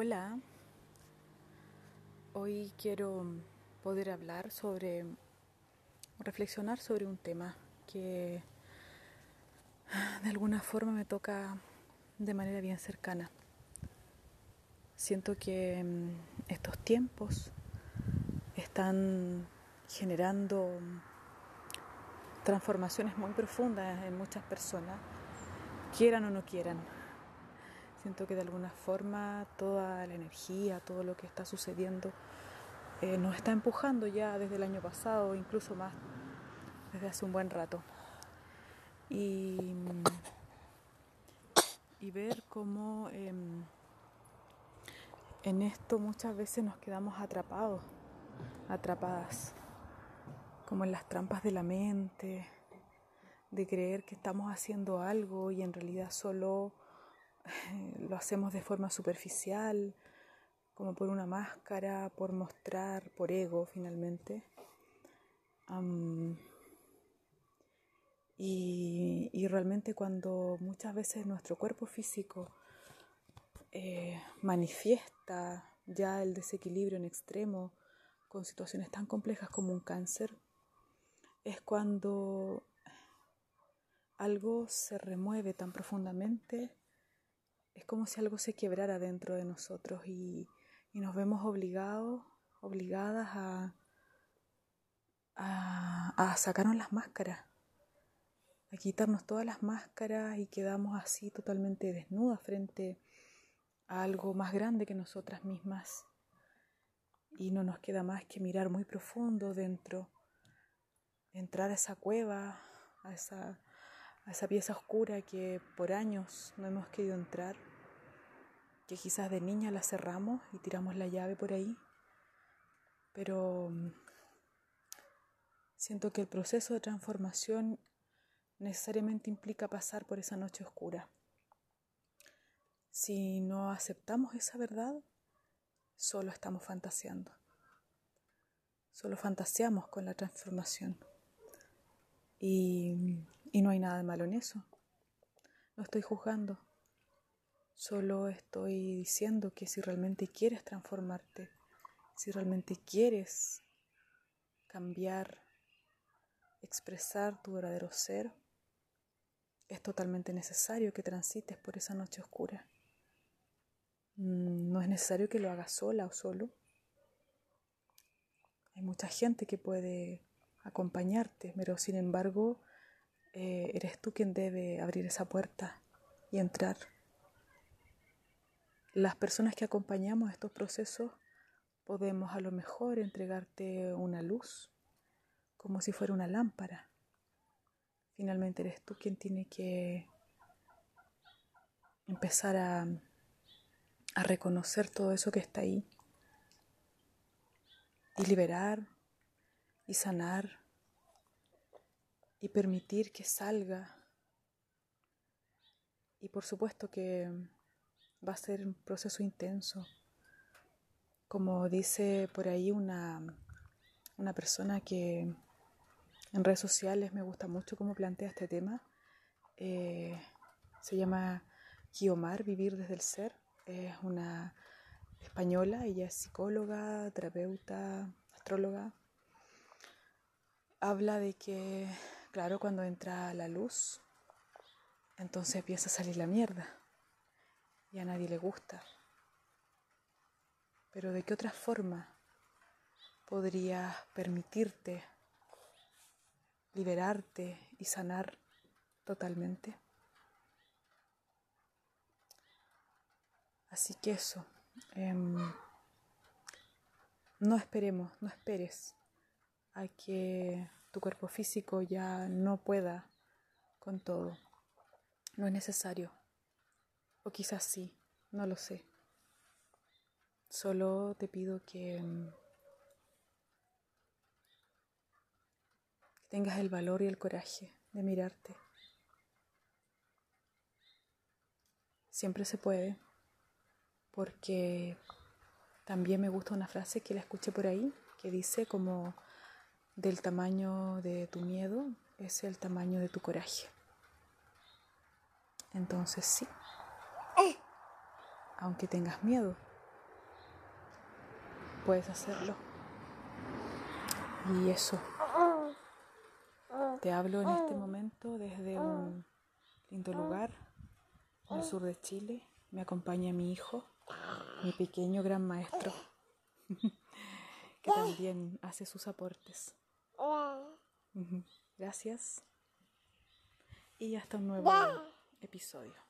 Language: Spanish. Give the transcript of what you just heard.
Hola, hoy quiero poder hablar sobre, reflexionar sobre un tema que de alguna forma me toca de manera bien cercana. Siento que mm, estos tiempos están generando transformaciones muy profundas en muchas personas, quieran o no quieran Siento que de alguna forma toda la energía, todo lo que está sucediendo eh, nos está empujando ya desde el año pasado, incluso más, desde hace un buen rato. Y, y ver cómo em, en esto muchas veces nos quedamos atrapados, atrapadas, como en las trampas de la mente, de creer que estamos haciendo algo y en realidad solo lo hacemos de forma superficial, como por una máscara, por mostrar, por ego finalmente. y, realmente cuando muchas veces nuestro cuerpo físico eh, manifiesta ya el desequilibrio en extremo con situaciones tan complejas como un cáncer, es cuando algo se remueve tan profundamente es como si algo se quebrara dentro de nosotros y, nos vemos obligados, obligadas a, a, sacarnos las máscaras, a quitarnos todas las máscaras y quedamos así totalmente desnudas frente a algo más grande que nosotras mismas. Y no nos queda más que mirar muy profundo dentro, entrar a esa cueva, a esa, a esa pieza oscura que por años no hemos querido entrar que quizás de niña la cerramos y tiramos la llave por ahí, pero mm, siento que el proceso de transformación necesariamente implica pasar por esa noche oscura. Si no aceptamos esa verdad, solo estamos fantaseando. Solo fantaseamos con la transformación. Y, y no hay nada de malo en eso. No estoy juzgando. Solo estoy diciendo que si realmente quieres transformarte, si realmente quieres cambiar, expresar tu verdadero ser, es totalmente necesario que transites por esa noche oscura. Mm, no es necesario que lo hagas sola o solo. Hay mucha gente que puede acompañarte, pero sin embargo eh, eres tú quien debe abrir esa puerta y entrar. Las personas que acompañamos estos procesos podemos a lo mejor entregarte una luz, como si fuera una lámpara. Finalmente eres tú quien tiene que empezar a, a reconocer todo eso que está ahí y liberar y sanar y permitir que salga. Y por supuesto que va a ser un proceso intenso. Como dice por ahí una, una persona que en redes sociales me gusta mucho cómo plantea este tema, eh, se llama Guiomar, Vivir desde el Ser, es una española, ella es psicóloga, terapeuta, astróloga. Habla de que, claro, cuando entra la luz, entonces empieza a salir la mierda a nadie le gusta. Pero ¿de qué otra forma podrías permitirte liberarte y sanar totalmente? Así que eso, em, no esperemos, no esperes a que tu cuerpo físico ya no pueda con todo. No es necesario. O quizás sí, no lo sé. Solo te pido que, mm, que tengas el valor y el coraje de mirarte. Siempre se puede, porque también me gusta una frase que la escuché por ahí, que dice como del tamaño de tu miedo es el tamaño de tu coraje. Entonces sí aunque tengas miedo, puedes hacerlo. Y eso. Te hablo en este momento desde un lindo lugar el sur de Chile. Me acompaña mi hijo, mi pequeño gran maestro, que también hace sus aportes. Gracias y hasta un nuevo episodio.